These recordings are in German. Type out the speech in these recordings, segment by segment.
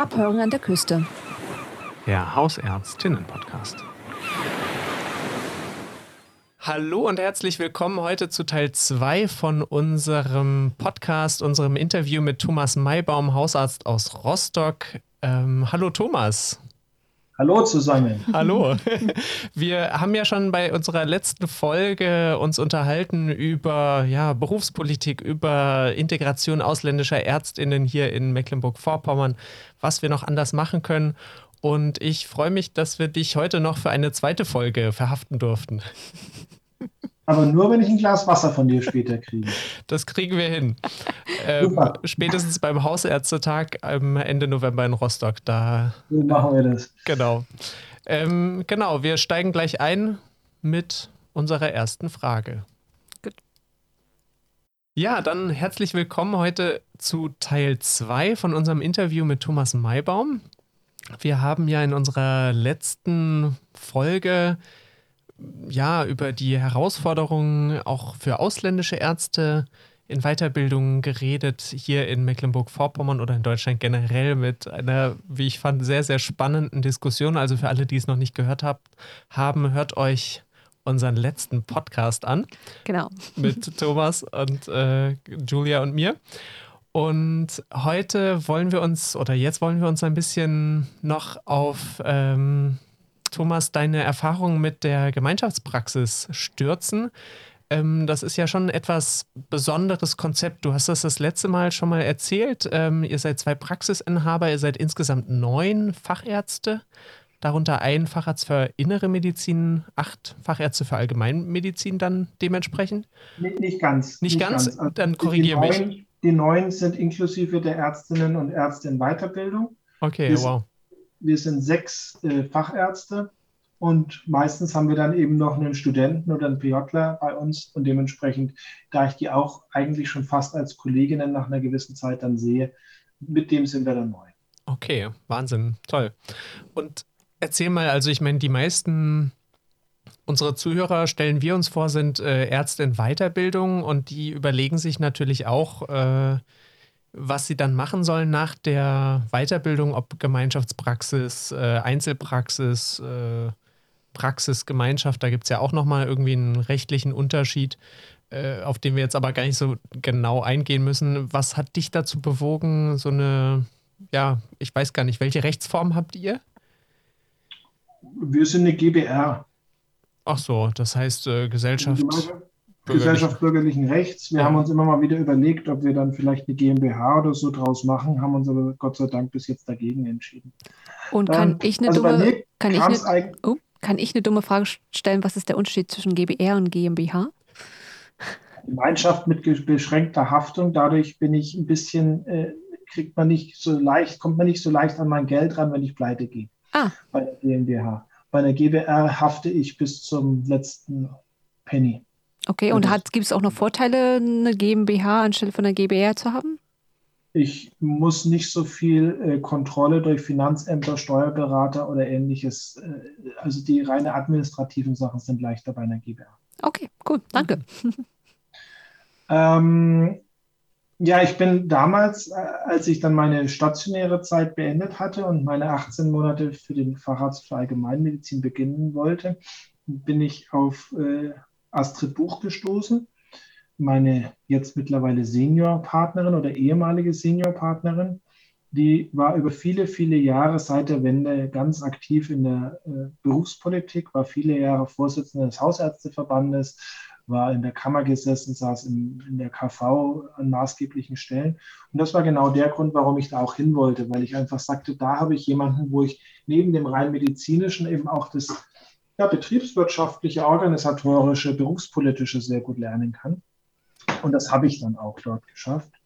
Abhören an der Küste. Der Hausärztinnen-Podcast. Hallo und herzlich willkommen heute zu Teil 2 von unserem Podcast, unserem Interview mit Thomas Maybaum, Hausarzt aus Rostock. Ähm, hallo Thomas. Hallo zusammen. Hallo. Wir haben ja schon bei unserer letzten Folge uns unterhalten über ja, Berufspolitik, über Integration ausländischer Ärztinnen hier in Mecklenburg-Vorpommern, was wir noch anders machen können. Und ich freue mich, dass wir dich heute noch für eine zweite Folge verhaften durften. Aber nur, wenn ich ein Glas Wasser von dir später kriege. Das kriegen wir hin. Ähm, spätestens beim Hausärztetag am Ende November in Rostock. Da so machen wir das. Genau. Ähm, genau, wir steigen gleich ein mit unserer ersten Frage. Gut. Ja, dann herzlich willkommen heute zu Teil 2 von unserem Interview mit Thomas Maybaum. Wir haben ja in unserer letzten Folge ja, über die Herausforderungen auch für ausländische Ärzte in Weiterbildung geredet, hier in Mecklenburg-Vorpommern oder in Deutschland generell mit einer, wie ich fand, sehr, sehr spannenden Diskussion. Also für alle, die es noch nicht gehört habt, haben, hört euch unseren letzten Podcast an. Genau. Mit Thomas und äh, Julia und mir. Und heute wollen wir uns, oder jetzt wollen wir uns ein bisschen noch auf ähm, Thomas, deine Erfahrungen mit der Gemeinschaftspraxis stürzen. Ähm, das ist ja schon ein etwas besonderes Konzept. Du hast das das letzte Mal schon mal erzählt. Ähm, ihr seid zwei Praxisinhaber, ihr seid insgesamt neun Fachärzte, darunter ein Facharzt für innere Medizin, acht Fachärzte für Allgemeinmedizin dann dementsprechend? Nicht, nicht ganz. Nicht, nicht ganz? ganz. Also dann korrigiere mich. Die neun sind inklusive der Ärztinnen und Ärzte in Weiterbildung. Okay, wir wow wir sind sechs äh, Fachärzte und meistens haben wir dann eben noch einen Studenten oder einen PJler bei uns und dementsprechend, da ich die auch eigentlich schon fast als Kolleginnen nach einer gewissen Zeit dann sehe, mit dem sind wir dann neu. Okay, Wahnsinn, toll. Und erzähl mal, also ich meine, die meisten unserer Zuhörer, stellen wir uns vor, sind äh, Ärzte in Weiterbildung und die überlegen sich natürlich auch, äh, was sie dann machen sollen nach der Weiterbildung, ob Gemeinschaftspraxis, äh, Einzelpraxis, äh, Praxisgemeinschaft, da gibt es ja auch nochmal irgendwie einen rechtlichen Unterschied, äh, auf den wir jetzt aber gar nicht so genau eingehen müssen. Was hat dich dazu bewogen, so eine, ja, ich weiß gar nicht, welche Rechtsform habt ihr? Wir sind eine GBR. Ach so, das heißt äh, Gesellschaft. Gesellschaft bürgerlichen Rechts. Wir ja. haben uns immer mal wieder überlegt, ob wir dann vielleicht eine GmbH oder so draus machen, haben uns aber Gott sei Dank bis jetzt dagegen entschieden. Und kann ähm, ich eine also dumme, kann ich eine, oh, kann ich eine dumme Frage stellen, was ist der Unterschied zwischen GBR und GmbH? Gemeinschaft mit beschränkter Haftung, dadurch bin ich ein bisschen, äh, kriegt man nicht so leicht, kommt man nicht so leicht an mein Geld ran, wenn ich pleite gehe. Ah. Bei der GmbH. Bei der GBR hafte ich bis zum letzten Penny. Okay, und gibt es auch noch Vorteile, eine GmbH anstelle von einer GbR zu haben? Ich muss nicht so viel äh, Kontrolle durch Finanzämter, Steuerberater oder ähnliches. Äh, also die reine administrativen Sachen sind leichter bei einer GbR. Okay, cool, danke. ähm, ja, ich bin damals, äh, als ich dann meine stationäre Zeit beendet hatte und meine 18 Monate für den Facharzt für Allgemeinmedizin beginnen wollte, bin ich auf äh, Astrid Buch gestoßen, meine jetzt mittlerweile Seniorpartnerin oder ehemalige Seniorpartnerin. Die war über viele, viele Jahre seit der Wende ganz aktiv in der äh, Berufspolitik, war viele Jahre Vorsitzende des Hausärzteverbandes, war in der Kammer gesessen, saß in, in, der KV an maßgeblichen Stellen. Und das war genau der Grund, warum ich da auch hin wollte, weil ich einfach sagte, da habe ich jemanden, wo ich neben dem rein medizinischen eben auch das ja, betriebswirtschaftliche, organisatorische, berufspolitische sehr gut lernen kann. Und das habe ich dann auch dort geschafft.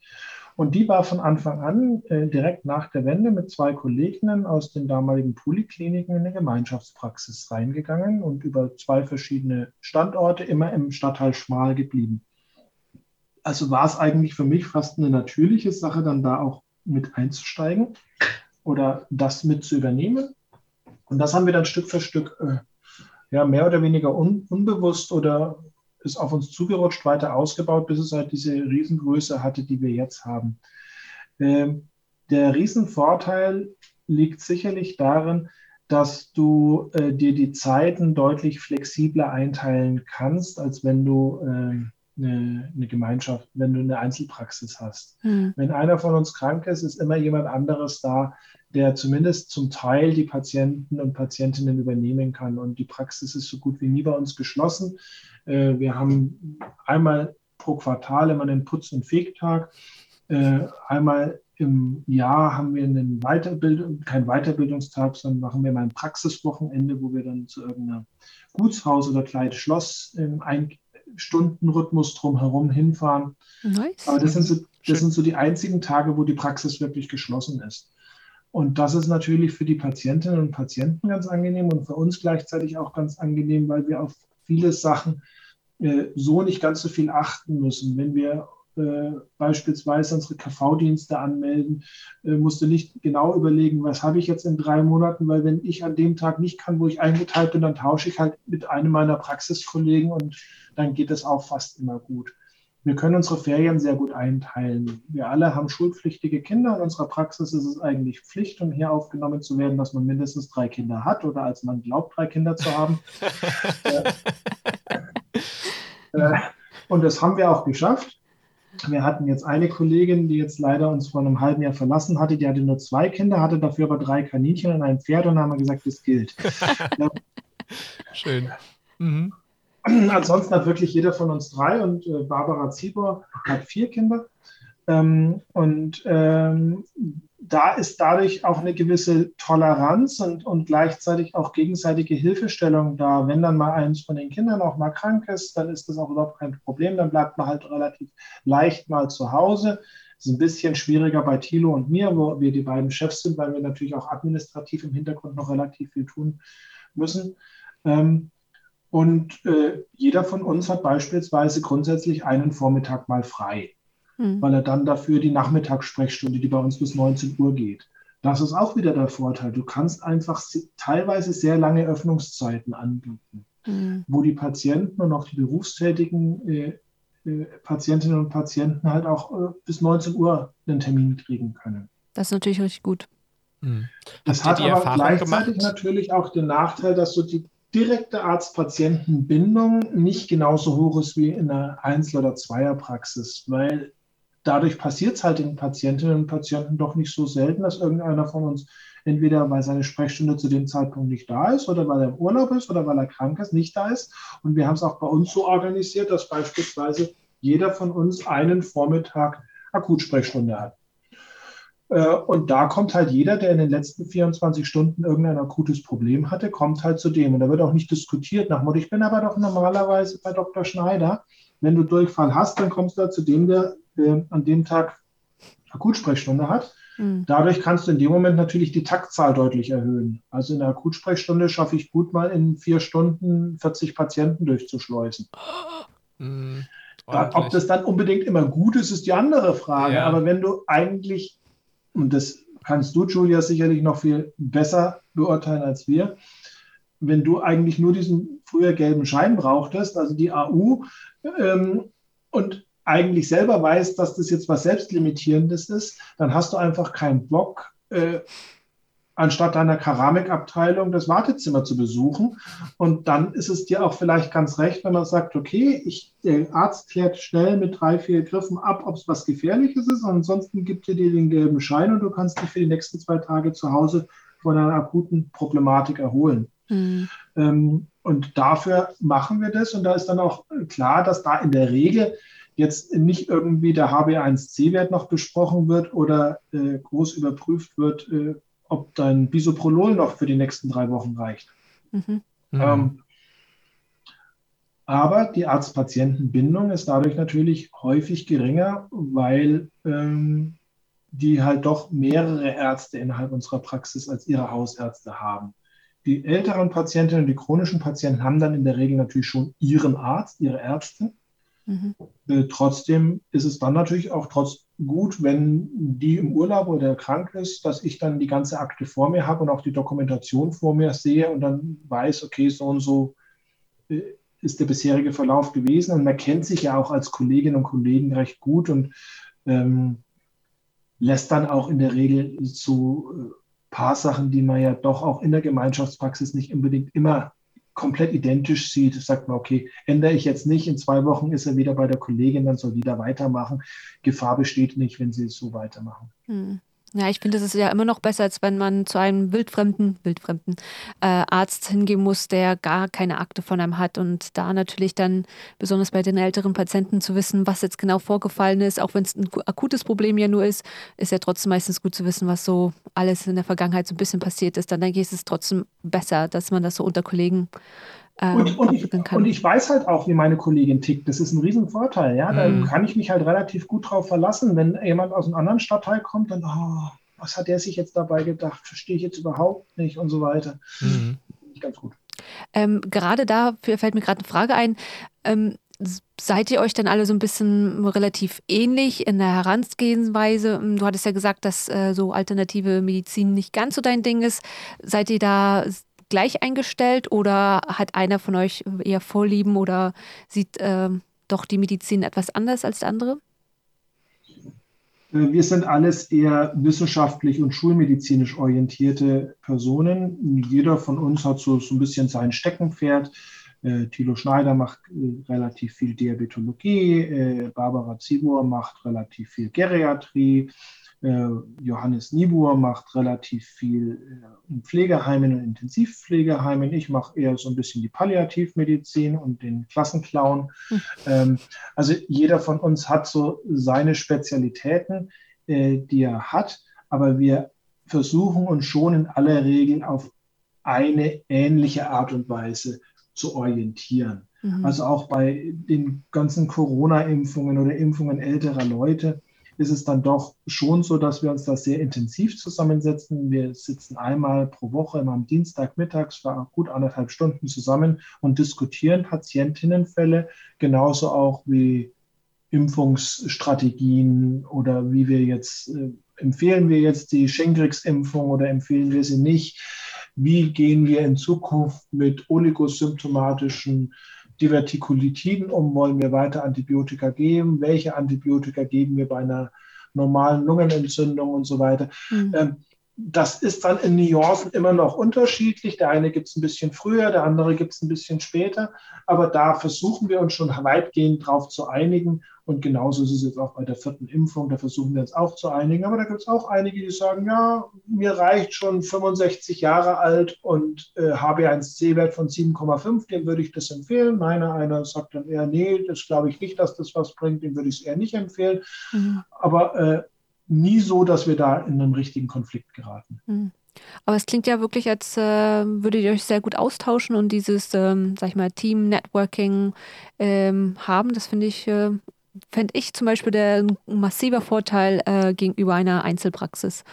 Und die war von Anfang an äh, direkt nach der Wende mit zwei Kolleginnen aus den damaligen Polikliniken in eine Gemeinschaftspraxis reingegangen und über zwei verschiedene Standorte immer im Stadtteil Schmal geblieben. Also war es eigentlich für mich fast eine natürliche Sache, dann da auch mit einzusteigen oder das mit zu übernehmen. Und das haben wir dann Stück für Stück äh, ja, mehr oder weniger un, unbewusst oder ist auf uns zugerutscht, weiter ausgebaut, bis es halt diese Riesengröße hatte, die wir jetzt haben. Ähm, Der Riesenvorteil liegt sicherlich darin, dass du äh, dir die Zeiten deutlich flexibler einteilen kannst, als wenn du äh, eine, eine, Gemeinschaft, wenn du eine Einzelpraxis hast. Mhm. Wenn einer von uns krank ist, ist immer jemand anderes da, der zumindest zum Teil die Patienten und Patientinnen übernehmen kann. Und die Praxis ist so gut wie nie bei uns geschlossen. Äh, wir haben einmal pro Quartal immer einen Putz- und Fegtag. Äh, einmal im Jahr haben wir einen Weiterbildung, kein Weiterbildungstag, sondern machen wir mal ein Praxiswochenende, wo wir dann zu irgendeiner Gutshaus oder kleines Schloss im Ein-Stunden-Rhythmus drumherum hinfahren. Nice. Aber das sind, so, das sind so die einzigen Tage, wo die Praxis wirklich geschlossen ist. Und das ist natürlich für die Patientinnen und Patienten ganz angenehm und für uns gleichzeitig auch ganz angenehm, weil wir auf viele Sachen äh, so nicht ganz so viel achten müssen. Wenn wir äh, beispielsweise unsere KV-Dienste anmelden, äh, musst du nicht genau überlegen, was habe ich jetzt in drei Monaten, weil wenn ich an dem Tag nicht kann, wo ich eingeteilt bin, dann tausche ich halt mit einem meiner Praxiskollegen und dann geht es auch fast immer gut. Wir können unsere Ferien sehr gut einteilen. Wir alle haben schulpflichtige Kinder. In unserer Praxis ist es eigentlich Pflicht, um hier aufgenommen zu werden, dass man mindestens drei Kinder hat oder als man glaubt, drei Kinder zu haben. äh, und das haben wir auch geschafft. Wir hatten jetzt eine Kollegin, die jetzt leider uns vor einem halben Jahr verlassen hatte. Die hatte nur zwei Kinder, hatte dafür aber drei Kaninchen und ein Pferd und haben wir gesagt, das gilt. Schön. Mhm. Ansonsten hat wirklich jeder von uns drei und äh, Barbara Ziebor hat vier Kinder. Ähm, und ähm, da ist dadurch auch eine gewisse Toleranz und, und gleichzeitig auch gegenseitige Hilfestellung da. Wenn dann mal eins von den Kindern auch mal krank ist, dann ist das auch überhaupt kein Problem. Dann bleibt man halt relativ leicht mal zu Hause. Ist ein bisschen schwieriger bei Thilo und mir, wo wir die beiden Chefs sind, weil wir natürlich auch administrativ im Hintergrund noch relativ viel tun müssen. Ähm, und äh, jeder von uns hat beispielsweise grundsätzlich einen Vormittag mal frei mhm. weil er dann dafür die Nachmittagssprechstunde, die bei uns bis 19 Uhr geht. Das ist auch wieder der Vorteil. Du kannst einfach teilweise sehr lange Öffnungszeiten anbieten, mhm. wo die Patienten und auch die berufstätigen äh, äh, Patientinnen und Patienten halt auch äh, bis 19 Uhr einen Termin kriegen können. Das ist natürlich richtig gut. Mhm. Das hat aber Erfahrung gleichzeitig gemacht? natürlich auch den Nachteil, dass so die direkte Arzt-Patienten-Bindung nicht genauso hoch ist wie in einer Einzel- oder Zweierpraxis, weil dadurch passiert es halt den Patientinnen und Patienten doch nicht so selten, dass irgendeiner von uns entweder weil seine Sprechstunde zu dem Zeitpunkt nicht da ist oder weil er im Urlaub ist oder weil er krank ist, nicht da ist. Und wir haben es auch bei uns so organisiert, dass beispielsweise jeder von uns einen Vormittag Akutsprechstunde hat. Äh, und da kommt halt jeder, der in den letzten 24 Stunden irgendein akutes Problem hatte, kommt halt zu dem. Und da wird auch nicht diskutiert nach Motto, ich bin aber doch normalerweise bei Dr. Schneider. Wenn du Durchfall hast, dann kommst du da zu dem, der äh, an dem Tag Akutsprechstunde hat. Mhm. Dadurch kannst du in dem Moment natürlich die Taktzahl deutlich erhöhen. Also in der Akutsprechstunde schaffe ich gut mal in vier Stunden 40 Patienten durchzuschleusen. Mhm. ob das dann unbedingt immer gut ist, ist die andere Frage. Ja. Aber wenn du eigentlich, und das kannst du, Julia, sicherlich noch viel besser beurteilen als wir, wenn du eigentlich nur diesen früher gelben Schein brauchtest, also die AU, ähm, und eigentlich selber weißt, dass das jetzt was Selbstlimitierendes ist, dann hast du einfach keinen Bock, äh, anstatt deiner Keramikabteilung das Wartezimmer zu besuchen. Und dann ist es dir auch vielleicht ganz recht, wenn man sagt, okay, ich, der Arzt klärt schnell mit drei, vier Griffen ab, ob es was Gefährliches ist. ansonsten gibt er dir den gelben Schein und du kannst dich für die nächsten zwei Tage zu Hause von einer akuten Problematik erholen. Mhm. Ähm, und dafür machen wir das. Und da ist dann auch klar, dass da in der Regel jetzt nicht irgendwie der HB1C-Wert noch besprochen wird oder äh, groß überprüft wird, äh, ob dein Bisoprolol noch für die nächsten drei Wochen reicht. Mhm. Ähm, aber die Arzt-Patienten-Bindung ist dadurch natürlich häufig geringer, weil ähm, die halt doch mehrere Ärzte innerhalb unserer Praxis als ihre Hausärzte haben. Die älteren Patientinnen und die chronischen Patienten haben dann in der Regel natürlich schon ihren Arzt, ihre Ärztin. Mhm. Äh, trotzdem ist es dann natürlich auch trotz gut, wenn die im Urlaub oder krank ist, dass ich dann die ganze Akte vor mir habe und auch die Dokumentation vor mir sehe und dann weiß, okay, so und so äh, ist der bisherige Verlauf gewesen. Und man kennt sich ja auch als Kolleginnen und Kollegen recht gut und ähm, lässt dann auch in der Regel zu äh, paar Sachen, die man ja doch auch in der Gemeinschaftspraxis nicht unbedingt immer komplett identisch sieht, sagt man, okay, ändere ich jetzt nicht, in zwei Wochen ist er wieder bei der Kollegin, dann soll die da weitermachen. Gefahr besteht nicht, wenn sie es so weitermachen. Hm. Ja, ich finde, es ist ja immer noch besser, als wenn man zu einem wildfremden, wildfremden äh, Arzt hingehen muss, der gar keine Akte von einem hat. Und da natürlich dann, besonders bei den älteren Patienten, zu wissen, was jetzt genau vorgefallen ist, auch wenn es ein akutes Problem ja nur ist, ist ja trotzdem meistens gut zu wissen, was so alles in der Vergangenheit so ein bisschen passiert ist. Dann denke ich, ist es trotzdem besser, dass man das so unter Kollegen ähm, und, und, ich, und, ich, weiß halt auch, wie meine Kollegin tickt. Das ist ein Riesenvorteil. Ja? Da mhm. kann ich mich halt relativ gut drauf verlassen. Wenn jemand aus einem anderen Stadtteil kommt, dann, oh, was hat der sich jetzt dabei gedacht? Verstehe ich jetzt überhaupt nicht und so weiter. Mhm. Nicht ganz gut. Ähm, gerade da fällt mir gerade eine Frage ein. Ähm, seid ihr euch dann alle so ein bisschen relativ ähnlich in der Herangehensweise? Du hattest ja gesagt, dass äh, so alternative Medizin nicht ganz so dein Ding ist. Seid ihr da gleich eingestellt oder hat einer von euch eher Vorlieben oder sieht äh, doch die Medizin etwas anders als der andere? Äh, wir sind alles eher wissenschaftlich und schulmedizinisch orientierte Personen. Jeder von uns hat so, so ein bisschen sein Steckenpferd. Äh, Thilo Schneider macht äh, relativ viel Diabetologie, äh, Barbara Zibur macht relativ viel Geriatrie, Johannes Niebuhr macht relativ viel äh, in Pflegeheimen und Intensivpflegeheimen. Ich mache eher so ein bisschen die Palliativmedizin und den Klassenclown. Mhm. Also jeder von uns hat so seine Spezialitäten, äh, die er hat, aber wir versuchen uns schon in aller Regel auf eine ähnliche Art und Weise zu orientieren. Mhm. Also auch bei den ganzen Corona-Impfungen oder Impfungen älterer Leute ist es dann doch schon so, dass wir uns da sehr intensiv zusammensetzen. Wir sitzen einmal pro Woche immer am Dienstag mittags für gut anderthalb Stunden zusammen und diskutieren Patientinnenfälle, genauso auch wie Impfungsstrategien oder wie wir jetzt, äh, empfehlen wir jetzt die Schenkrix-Impfung oder empfehlen wir sie nicht? Wie gehen wir in Zukunft mit oligosymptomatischen Divertikulitiden um? Wollen wir weiter Antibiotika geben? Welche Antibiotika geben wir bei einer normalen Lungenentzündung und so weiter? Mhm. Ähm, das ist dann in Nuancen immer noch unterschiedlich. Der eine gibt es ein bisschen früher, der andere gibt es ein bisschen später. Aber da versuchen wir uns schon weitgehend drauf zu einigen. Und genauso ist es jetzt auch bei der vierten Impfung. Da versuchen wir uns auch zu einigen. Aber da gibt es auch einige, die sagen, ja, mir reicht schon 65 Jahre alt und äh, HB1C-Wert von 7,5, dem würde ich das empfehlen. Meiner einer sagt dann eher, nee, das glaube ich nicht, dass das was bringt, dem würde ich es eher nicht empfehlen. Mhm. Aber äh, nie so, dass wir da in einen richtigen Konflikt geraten. Mhm. Aber es klingt ja wirklich, als äh, würdet ihr euch sehr gut austauschen und dieses, ähm, sag ich mal, Team-Networking ähm, haben. Das finde ich, äh, fände ich zum Beispiel der ein massiver Vorteil äh, gegenüber einer Einzelpraxis.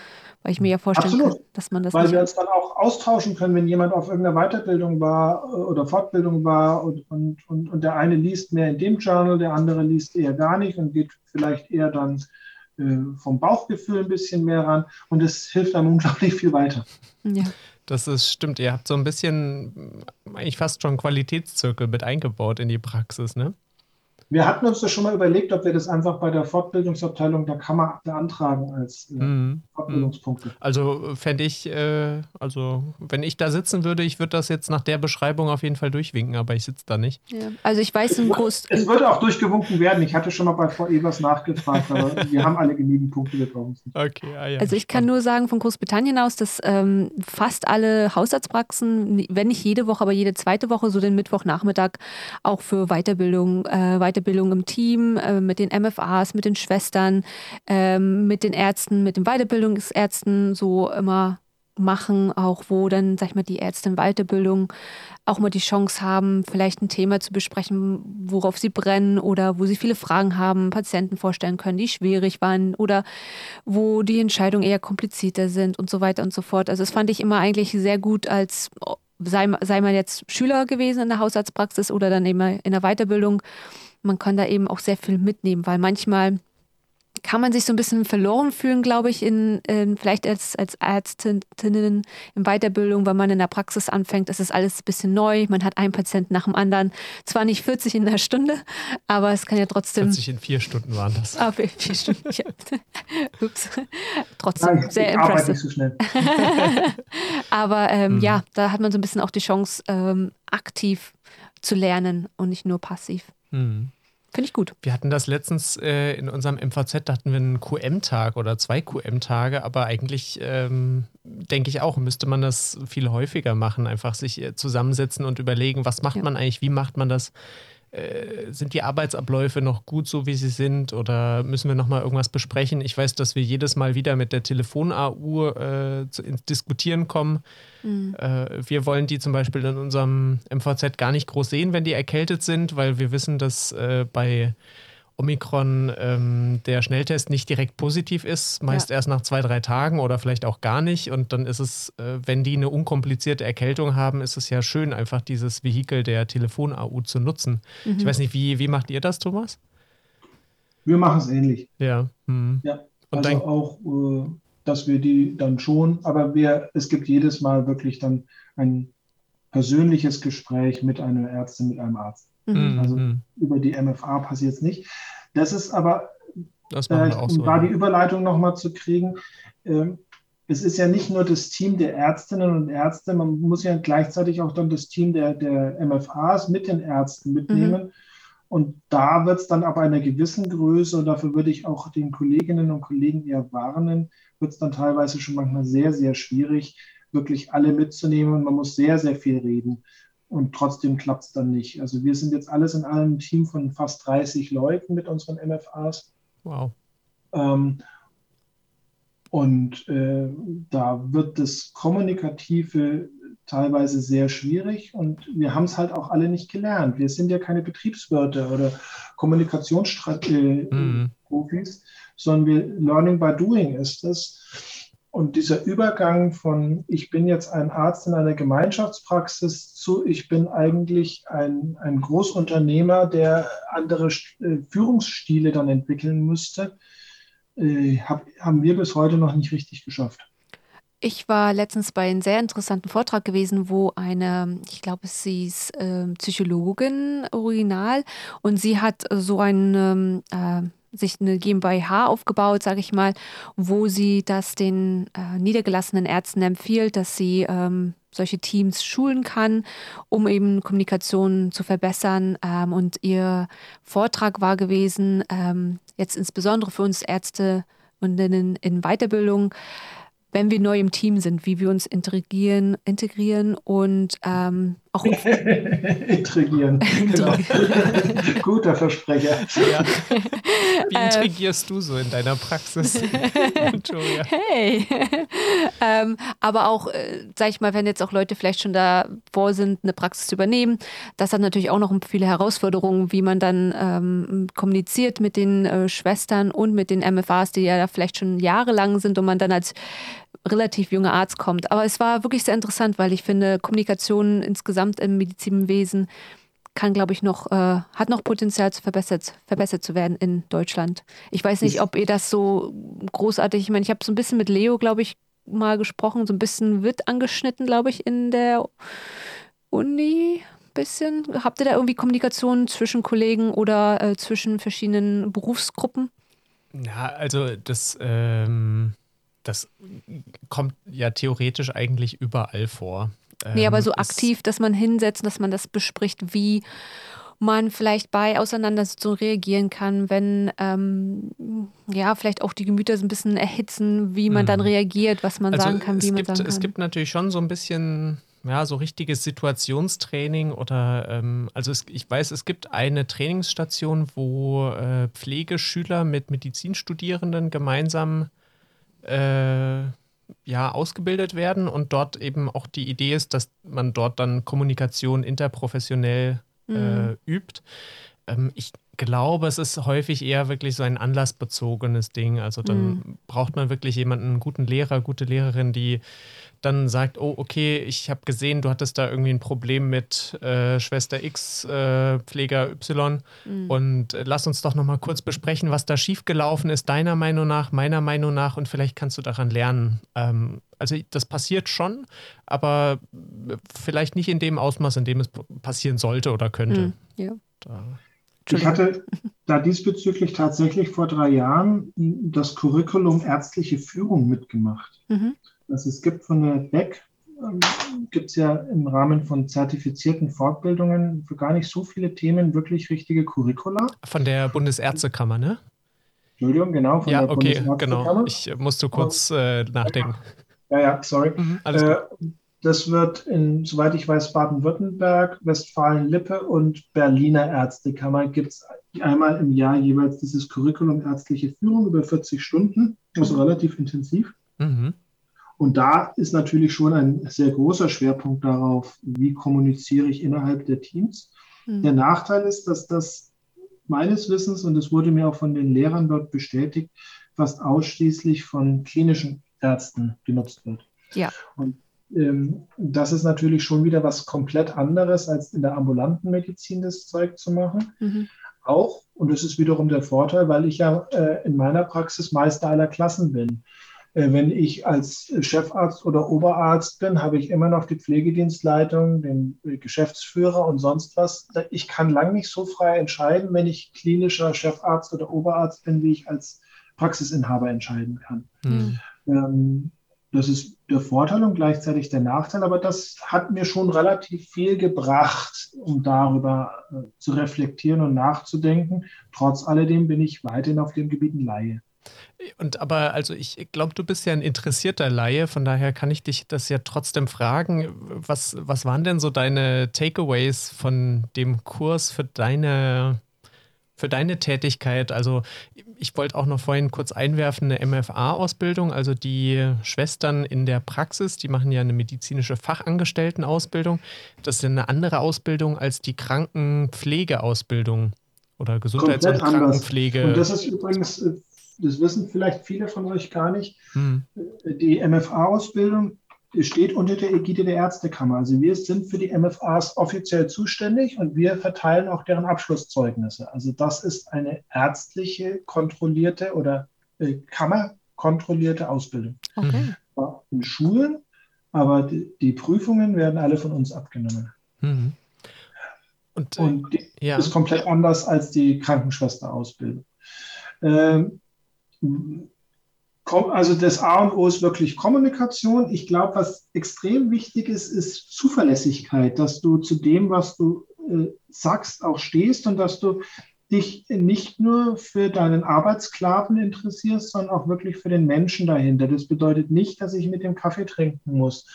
Weil ich mir ja vorstellen Absolut. kann, dass man das. Weil wir uns dann auch austauschen können, wenn jemand auf irgendeiner Weiterbildung war äh, oder Fortbildung war und, und, und, und der eine liest mehr in dem Journal, der andere liest eher gar nicht und geht vielleicht eher dann vom Bauchgefühl ein bisschen mehr ran und es hilft einem unglaublich viel weiter. Ja. Das ist, stimmt, ihr habt so ein bisschen eigentlich fast schon Qualitätszirkel mit eingebaut in die Praxis, ne? Wir hatten uns das schon mal überlegt, ob wir das einfach bei der Fortbildungsabteilung der Kammer beantragen als äh, mhm. Fortbildungspunkte. Also fände ich, äh, also wenn ich da sitzen würde, ich würde das jetzt nach der Beschreibung auf jeden Fall durchwinken, aber ich sitze da nicht. Ja. Also ich weiß im Groß. Es würde auch durchgewunken werden. Ich hatte schon mal bei Frau Evers nachgefragt, aber wir haben alle genügend Punkte bekommen. Okay, ah, ja, Also ich kann nur sagen von Großbritannien aus, dass ähm, fast alle Hausarztpraxen, wenn nicht jede Woche, aber jede zweite Woche, so den Mittwochnachmittag auch für Weiterbildung, äh, Weiterbildung Weiterbildung im Team, äh, mit den MFAs, mit den Schwestern, ähm, mit den Ärzten, mit den Weiterbildungsärzten so immer machen, auch wo dann, sag ich mal, die Ärzte in Weiterbildung auch mal die Chance haben, vielleicht ein Thema zu besprechen, worauf sie brennen oder wo sie viele Fragen haben, Patienten vorstellen können, die schwierig waren oder wo die Entscheidungen eher komplizierter sind und so weiter und so fort. Also das fand ich immer eigentlich sehr gut als sei, sei man jetzt Schüler gewesen in der Hausarztpraxis oder dann immer in der Weiterbildung man kann da eben auch sehr viel mitnehmen, weil manchmal kann man sich so ein bisschen verloren fühlen, glaube ich, in, in vielleicht als, als Ärztinnen in Weiterbildung, wenn man in der Praxis anfängt, ist es alles ein bisschen neu. Man hat einen Patienten nach dem anderen. Zwar nicht 40 in der Stunde, aber es kann ja trotzdem. 40 in vier Stunden waren das. Ah, vier, vier Stunden. Ja. Ups. Trotzdem Nein, sehr impressive. So schnell. aber ähm, mhm. ja, da hat man so ein bisschen auch die Chance, ähm, aktiv zu lernen und nicht nur passiv. Mhm. Finde ich gut. Wir hatten das letztens äh, in unserem MVZ, da hatten wir einen QM-Tag oder zwei QM-Tage, aber eigentlich ähm, denke ich auch, müsste man das viel häufiger machen, einfach sich äh, zusammensetzen und überlegen, was macht ja. man eigentlich, wie macht man das, äh, sind die Arbeitsabläufe noch gut so, wie sie sind oder müssen wir nochmal irgendwas besprechen? Ich weiß, dass wir jedes Mal wieder mit der Telefon-AU äh, ins Diskutieren kommen. Mhm. Äh, wir wollen die zum Beispiel in unserem MVZ gar nicht groß sehen, wenn die erkältet sind, weil wir wissen, dass äh, bei Omikron ähm, der Schnelltest nicht direkt positiv ist, meist ja. erst nach zwei, drei Tagen oder vielleicht auch gar nicht. Und dann ist es, äh, wenn die eine unkomplizierte Erkältung haben, ist es ja schön, einfach dieses Vehikel der Telefon-AU zu nutzen. Mhm. Ich weiß nicht, wie, wie macht ihr das, Thomas? Wir machen es ähnlich. Ja. Mhm. ja. Und also auch, äh, dass wir die dann schon, aber wir, es gibt jedes Mal wirklich dann ein persönliches Gespräch mit einer Ärztin, mit einem Arzt. Mhm. Also mhm. über die MFA passiert es nicht. Das ist aber, das äh, so, war die Überleitung nochmal zu kriegen. Ähm, es ist ja nicht nur das Team der Ärztinnen und Ärzte, man muss ja gleichzeitig auch dann das Team der, der MFAs mit den Ärzten mitnehmen. Mhm. Und da wird es dann ab einer gewissen Größe, und dafür würde ich auch den Kolleginnen und Kollegen eher warnen, wird es dann teilweise schon manchmal sehr, sehr schwierig, wirklich alle mitzunehmen. Und man muss sehr, sehr viel reden und trotzdem klappt es dann nicht. Also wir sind jetzt alles in einem Team von fast 30 Leuten mit unseren MFAs. Wow. Ähm, und äh, da wird das Kommunikative teilweise sehr schwierig und wir haben es halt auch alle nicht gelernt. Wir sind ja keine Betriebswirte oder Kommunikationsprofis, mhm. sondern wir Learning by Doing ist das. Und dieser Übergang von, ich bin jetzt ein Arzt in einer Gemeinschaftspraxis zu, ich bin eigentlich ein, ein Großunternehmer, der andere äh, Führungsstile dann entwickeln müsste, äh, hab, haben wir bis heute noch nicht richtig geschafft. Ich war letztens bei einem sehr interessanten Vortrag gewesen, wo eine, ich glaube, sie ist äh, Psychologin original und sie hat so ein äh, sich eine GmbH aufgebaut, sage ich mal, wo sie das den äh, niedergelassenen Ärzten empfiehlt, dass sie ähm, solche Teams schulen kann, um eben Kommunikation zu verbessern. Ähm, und ihr Vortrag war gewesen, ähm, jetzt insbesondere für uns Ärzte und in, in Weiterbildung, wenn wir neu im Team sind, wie wir uns integrieren, integrieren und ähm, auch intrigieren. genau. Guter Versprecher. Ja. Wie ähm. intrigierst du so in deiner Praxis? Hey. ähm, aber auch, äh, sag ich mal, wenn jetzt auch Leute vielleicht schon davor sind, eine Praxis zu übernehmen, das hat natürlich auch noch viele Herausforderungen, wie man dann ähm, kommuniziert mit den äh, Schwestern und mit den MFAs, die ja da vielleicht schon jahrelang sind und man dann als relativ junger Arzt kommt. Aber es war wirklich sehr interessant, weil ich finde, Kommunikation insgesamt im Medizinwesen kann, glaube ich, noch, äh, hat noch Potenzial zu verbessert, verbessert zu werden in Deutschland. Ich weiß nicht, ob ihr das so großartig, ich meine, ich habe so ein bisschen mit Leo, glaube ich, mal gesprochen, so ein bisschen wird angeschnitten, glaube ich, in der Uni. Bisschen. Habt ihr da irgendwie Kommunikation zwischen Kollegen oder äh, zwischen verschiedenen Berufsgruppen? Ja, also das ähm, das kommt ja theoretisch eigentlich überall vor. Nee, aber ähm, so aktiv, dass man hinsetzt, dass man das bespricht, wie man vielleicht bei Auseinandersetzungen reagieren kann, wenn ähm, ja vielleicht auch die Gemüter so ein bisschen erhitzen, wie man mhm. dann reagiert, was man also sagen kann, wie man gibt, sagen kann. Es gibt natürlich schon so ein bisschen ja, so richtiges Situationstraining oder ähm, also es, ich weiß, es gibt eine Trainingsstation, wo äh, Pflegeschüler mit Medizinstudierenden gemeinsam äh, ja, ausgebildet werden und dort eben auch die Idee ist, dass man dort dann Kommunikation interprofessionell äh, mhm. übt. Ähm, ich glaube, es ist häufig eher wirklich so ein anlassbezogenes Ding. Also dann mhm. braucht man wirklich jemanden, einen guten Lehrer, gute Lehrerin, die dann sagt, oh, okay, ich habe gesehen, du hattest da irgendwie ein Problem mit äh, Schwester X, äh, Pfleger Y mhm. und äh, lass uns doch nochmal kurz besprechen, was da schiefgelaufen ist, deiner Meinung nach, meiner Meinung nach und vielleicht kannst du daran lernen. Ähm, also das passiert schon, aber vielleicht nicht in dem Ausmaß, in dem es passieren sollte oder könnte. Mhm. Ja. Da. Ich hatte da diesbezüglich tatsächlich vor drei Jahren das Curriculum ärztliche Führung mitgemacht. Mhm. Also es gibt von der BEC, ähm, gibt es ja im Rahmen von zertifizierten Fortbildungen für gar nicht so viele Themen wirklich richtige Curricula. Von der Bundesärztekammer, ne? Entschuldigung, genau. ja, okay, genau. Ich musste kurz äh, nachdenken. Ja, ja, sorry. Mhm, äh, das wird in, soweit ich weiß, Baden-Württemberg, Westfalen-Lippe und Berliner Ärztekammer gibt es einmal im Jahr jeweils dieses Curriculum ärztliche Führung über 40 Stunden, also relativ intensiv. Mhm. Und da ist natürlich schon ein sehr großer Schwerpunkt darauf, wie kommuniziere ich innerhalb der Teams. Mhm. Der Nachteil ist, dass das meines Wissens, und es wurde mir auch von den Lehrern dort bestätigt, fast ausschließlich von klinischen Ärzten genutzt wird. Ja. Und ähm, das ist natürlich schon wieder was komplett anderes, als in der ambulanten Medizin das Zeug zu machen. Mhm. Auch, und das ist wiederum der Vorteil, weil ich ja äh, in meiner Praxis Meister aller Klassen bin. Äh, wenn ich als Chefarzt oder Oberarzt bin, habe ich immer noch die Pflegedienstleitung, den Geschäftsführer und sonst was. Ich kann lang nicht so frei entscheiden, wenn ich klinischer Chefarzt oder Oberarzt bin, wie ich als Praxisinhaber entscheiden kann. Mhm. Das ist der Vorteil und gleichzeitig der Nachteil, aber das hat mir schon relativ viel gebracht, um darüber äh, zu reflektieren und nachzudenken. Trotz alledem bin ich weiterhin auf dem Gebiet ein Laie. Und aber, also ich glaube, du bist ja ein interessierter Laie, von daher kann ich dich das ja trotzdem fragen. Was, was waren denn so deine Takeaways von dem Kurs für deine, für deine Tätigkeit? Also ich wollte auch noch vorhin kurz einwerfen, eine MFA-Ausbildung, also die Schwestern in der Praxis, die machen ja eine medizinische Fachangestelltenausbildung. Das ist eine andere Ausbildung als die Krankenpflegeausbildung oder Gesundheits- und Krankenpflege. Und das ist übrigens äh, das wissen vielleicht viele von euch gar nicht, hm. die MFA-Ausbildung steht unter der Ägide der Ärztekammer. Also wir sind für die MFAs offiziell zuständig und wir verteilen auch deren Abschlusszeugnisse. Also das ist eine ärztliche kontrollierte oder äh, kammerkontrollierte Ausbildung. Okay. In Schulen, aber die, die, Prüfungen werden alle von uns abgenommen. Mhm. Und, äh, und die ja. ist komplett anders als die Krankenschwesterausbildung. Ähm, also das A und O ist wirklich Kommunikation. Ich glaube, was extrem wichtig ist, ist Zuverlässigkeit, dass du zu dem, was du äh, sagst, auch stehst und dass du dich nicht nur für deinen Arbeitssklaven interessierst, sondern auch wirklich für den Menschen dahinter. Das bedeutet nicht, dass ich mit dem Kaffee trinken muss.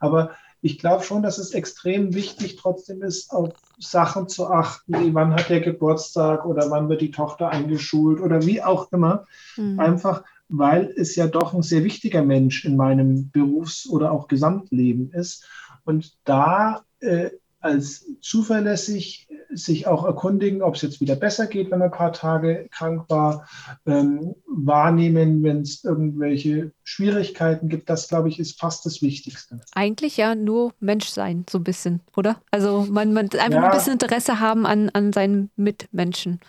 Aber ich glaube schon, dass es extrem wichtig trotzdem ist, auf Sachen zu achten, wie wann hat der Geburtstag oder wann wird die Tochter eingeschult oder wie auch immer. Mhm. Einfach, weil es ja doch ein sehr wichtiger Mensch in meinem Berufs- oder auch Gesamtleben ist. Und da äh, als zuverlässig sich auch erkundigen, ob es jetzt wieder besser geht, wenn man ein paar Tage krank war, ähm, wahrnehmen, wenn es irgendwelche Schwierigkeiten gibt. Das, glaube ich, ist fast das Wichtigste. Eigentlich ja nur Mensch sein, so ein bisschen, oder? Also man, man einfach ja, ein bisschen Interesse haben an, an seinen Mitmenschen.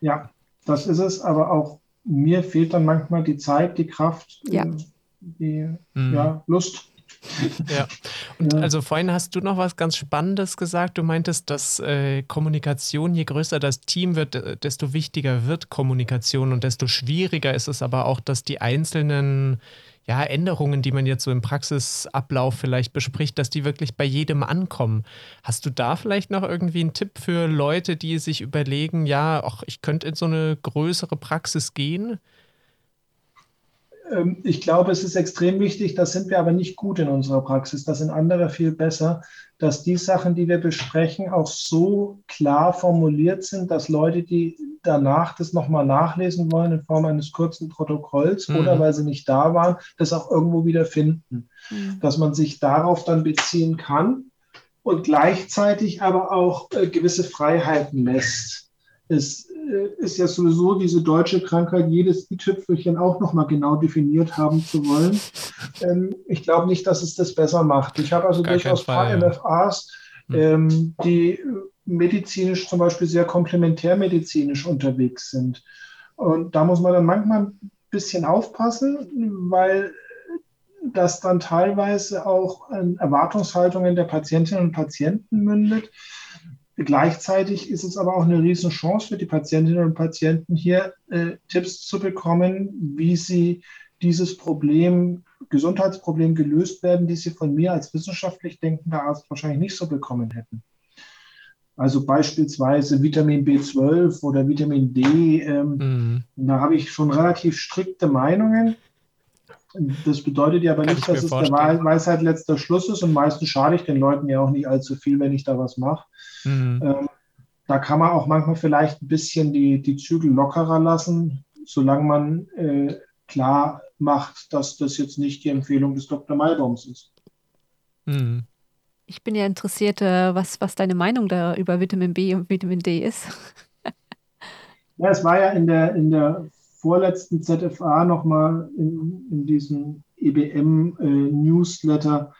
Ja, das ist es, aber auch mir fehlt dann manchmal die Zeit, die Kraft, ja. Äh, die mhm. ja, Lust. Ja. Und ja. also vorhin hast du noch was ganz Spannendes gesagt. Du meintest, dass äh, Kommunikation, je größer das Team wird, äh, desto wichtiger wird Kommunikation und desto schwieriger ist es aber auch, dass die einzelnen ja, Änderungen, die man jetzt so im Praxisablauf vielleicht bespricht, dass die wirklich bei jedem ankommen. Hast du da vielleicht noch irgendwie einen Tipp für Leute, die sich überlegen, ja, ach, ich könnte in so eine größere Praxis gehen? Ähm, ich glaube, es ist extrem wichtig, das sind wir aber nicht gut in unserer Praxis, das sind andere viel besser, dass die Sachen, die wir besprechen, auch so klar formuliert sind, dass Leute, die danach das nochmal nachlesen wollen in Form eines kurzen Protokolls mhm. oder weil sie nicht da waren, das auch irgendwo wieder finden. Mhm. Dass man sich darauf dann beziehen kann und gleichzeitig aber auch äh, gewisse Freiheiten lässt äh, ist ja sowieso diese deutsche Krankheit, jedes i-Tüpfelchen auch nochmal genau definiert haben zu wollen. Ähm, ich glaube nicht, dass es das besser macht. Ich habe also Gar durchaus ein paar ja. MFAs, hm. ähm, die medizinisch zum Beispiel sehr komplementärmedizinisch unterwegs sind. Und da muss man dann manchmal ein bisschen aufpassen, weil das dann teilweise auch an Erwartungshaltungen der Patientinnen und Patienten mündet. Gleichzeitig ist es aber auch eine Riesenchance für die Patientinnen und Patienten hier äh, Tipps zu bekommen, wie sie dieses Problem, Gesundheitsproblem gelöst werden, die sie von mir als wissenschaftlich denkender Arzt wahrscheinlich nicht so bekommen hätten. Also beispielsweise Vitamin B12 oder Vitamin D, ähm, mhm. da habe ich schon relativ strikte Meinungen. Das bedeutet ja aber Kann nicht, dass es vorstellen. der Weisheit letzter Schluss ist und meistens schade ich den Leuten ja auch nicht allzu viel, wenn ich da was mache. Mhm. Ähm, da kann man auch manchmal vielleicht ein bisschen die, die Zügel lockerer lassen, solange man äh, klar macht, dass das jetzt nicht die Empfehlung des Dr. Malbaums ist. Mhm. Ich bin ja interessiert, äh, was, was deine Meinung da über Vitamin B und Vitamin D ist. ja, es war ja in der, in der vorletzten ZFA nochmal in, in diesem EBM-Newsletter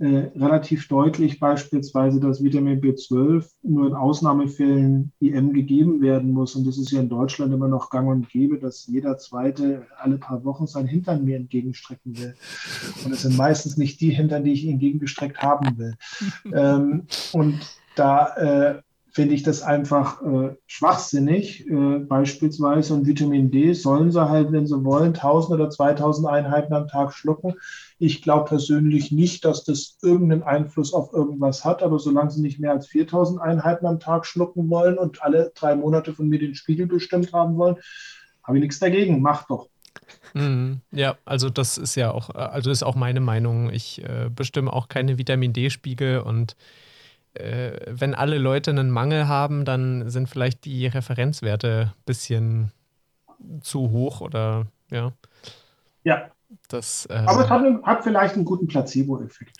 äh, äh, relativ deutlich beispielsweise, dass Vitamin B12 nur in Ausnahmefällen IM gegeben werden muss. Und das ist ja in Deutschland immer noch gang und gäbe, dass jeder Zweite alle paar Wochen sein Hintern mir entgegenstrecken will. Und es sind meistens nicht die Hintern, die ich entgegengestreckt haben will. ähm, und da äh, finde ich das einfach äh, schwachsinnig. Äh, beispielsweise und Vitamin D sollen sie halt, wenn sie wollen, 1000 oder 2000 Einheiten am Tag schlucken. Ich glaube persönlich nicht, dass das irgendeinen Einfluss auf irgendwas hat, aber solange sie nicht mehr als 4000 Einheiten am Tag schlucken wollen und alle drei Monate von mir den Spiegel bestimmt haben wollen, habe ich nichts dagegen. Macht doch. Mhm. Ja, also das ist ja auch, also ist auch meine Meinung. Ich äh, bestimme auch keine Vitamin D-Spiegel und äh, wenn alle Leute einen Mangel haben, dann sind vielleicht die Referenzwerte ein bisschen zu hoch oder ja. Ja. Das, äh, Aber es hat, hat, vielleicht einen guten Placebo-Effekt.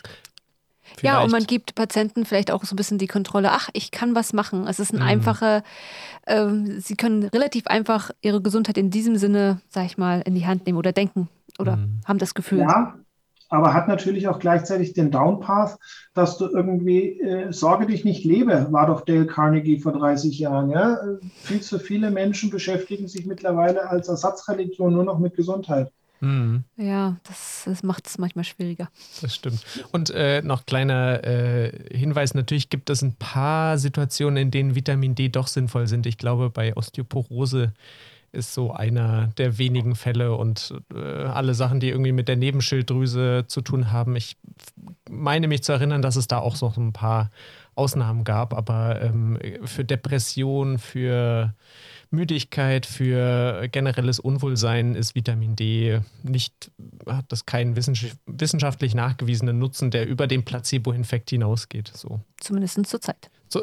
Ja, und man gibt Patienten vielleicht auch so ein bisschen die Kontrolle, ach, ich kann was machen. Es ist ein mhm. einfacher, äh, sie können relativ einfach ihre Gesundheit in diesem Sinne, sag ich mal, in die Hand nehmen oder denken oder mhm. haben das Gefühl. Ja, aber hat natürlich auch gleichzeitig den Downpath, dass du irgendwie äh, Sorge dich nicht lebe, war doch Dale Carnegie vor 30 Jahren. Ja? Viel zu viele Menschen beschäftigen sich mittlerweile als Ersatzreligion nur noch mit Gesundheit. Mhm. Ja, das, das macht es manchmal schwieriger. Das stimmt. Und äh, noch kleiner äh, Hinweis: Natürlich gibt es ein paar Situationen, in denen Vitamin D doch sinnvoll sind. Ich glaube, bei Osteoporose ist so einer der wenigen Fälle und äh, alle Sachen, die irgendwie mit der Nebenschilddrüse zu tun haben. Ich meine mich zu erinnern, dass es da auch so ein paar Ausnahmen gab, aber ähm, für Depression, für Müdigkeit, für generelles Unwohlsein ist Vitamin D nicht, hat das keinen wissenschaftlich nachgewiesenen Nutzen, der über den Placebo-Infekt hinausgeht. So. Zumindest zur Zeit. So,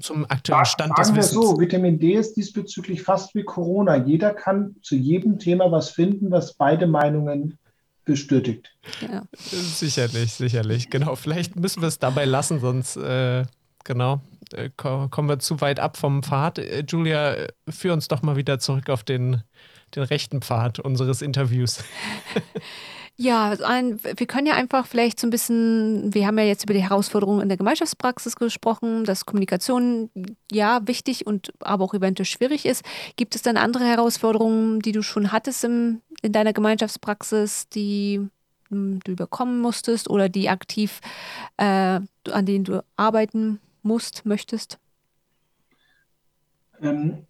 zum aktuellen Stand Sagen des Wissens. wir so, Vitamin D ist diesbezüglich fast wie Corona. Jeder kann zu jedem Thema was finden, was beide Meinungen bestätigt. Ja. Sicherlich, sicherlich. Genau, vielleicht müssen wir es dabei lassen, sonst äh, genau äh, kommen wir zu weit ab vom Pfad. Äh, Julia, führ uns doch mal wieder zurück auf den, den rechten Pfad unseres Interviews. Ja, ein, wir können ja einfach vielleicht so ein bisschen, wir haben ja jetzt über die Herausforderungen in der Gemeinschaftspraxis gesprochen, dass Kommunikation ja wichtig und aber auch eventuell schwierig ist. Gibt es dann andere Herausforderungen, die du schon hattest im, in deiner Gemeinschaftspraxis, die hm, du überkommen musstest oder die aktiv, äh, an denen du arbeiten musst, möchtest? Ähm,